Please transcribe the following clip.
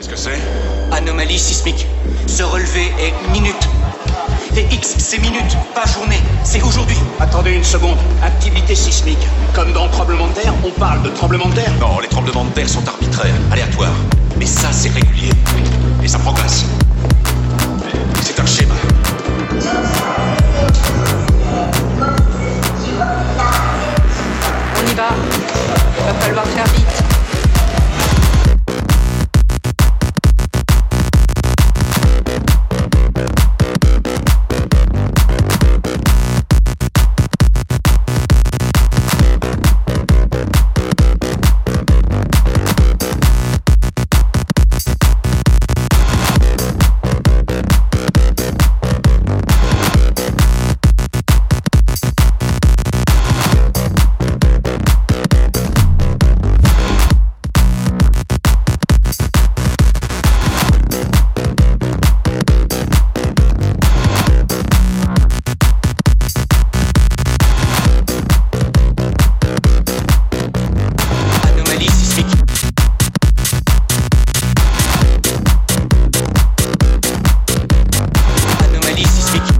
Qu'est-ce que c'est Anomalie sismique. Se relever est minute. Et X, c'est minute, pas journée. C'est aujourd'hui. Attendez une seconde. Activité sismique. Comme dans tremblement de terre, on parle de tremblement de terre. Non, les tremblements de terre sont arbitraires, aléatoires. Mais ça, c'est régulier. Et ça progresse. C'est un schéma. Fique